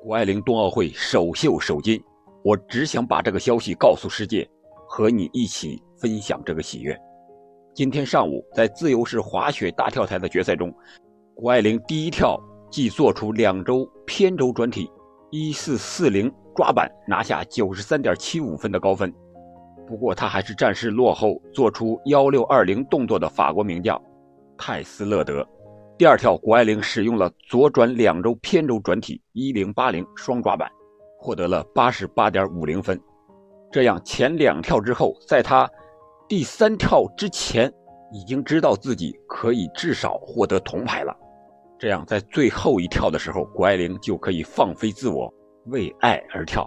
谷爱凌冬奥会首秀首金，我只想把这个消息告诉世界，和你一起分享这个喜悦。今天上午，在自由式滑雪大跳台的决赛中，谷爱凌第一跳即做出两周偏轴转体一四四零抓板，拿下九十三点七五分的高分。不过，他还是暂时落后做出幺六二零动作的法国名将泰斯勒德。第二跳，谷爱凌使用了左转两周偏轴转体一零八零双抓板，获得了八十八点五零分。这样前两跳之后，在他第三跳之前，已经知道自己可以至少获得铜牌了。这样在最后一跳的时候，谷爱凌就可以放飞自我，为爱而跳。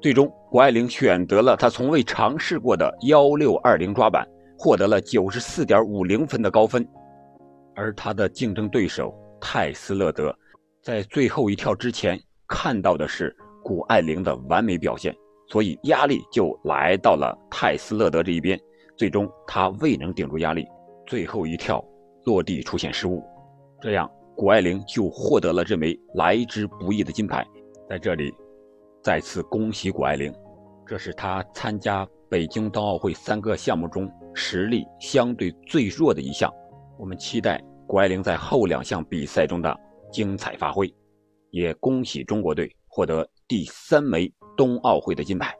最终，谷爱凌选择了她从未尝试过的幺六二零抓板，获得了九十四点五零分的高分。而他的竞争对手泰斯勒德，在最后一跳之前看到的是谷爱凌的完美表现，所以压力就来到了泰斯勒德这一边。最终他未能顶住压力，最后一跳落地出现失误，这样谷爱凌就获得了这枚来之不易的金牌。在这里，再次恭喜谷爱凌，这是她参加北京冬奥会三个项目中实力相对最弱的一项。我们期待谷爱凌在后两项比赛中的精彩发挥，也恭喜中国队获得第三枚冬奥会的金牌。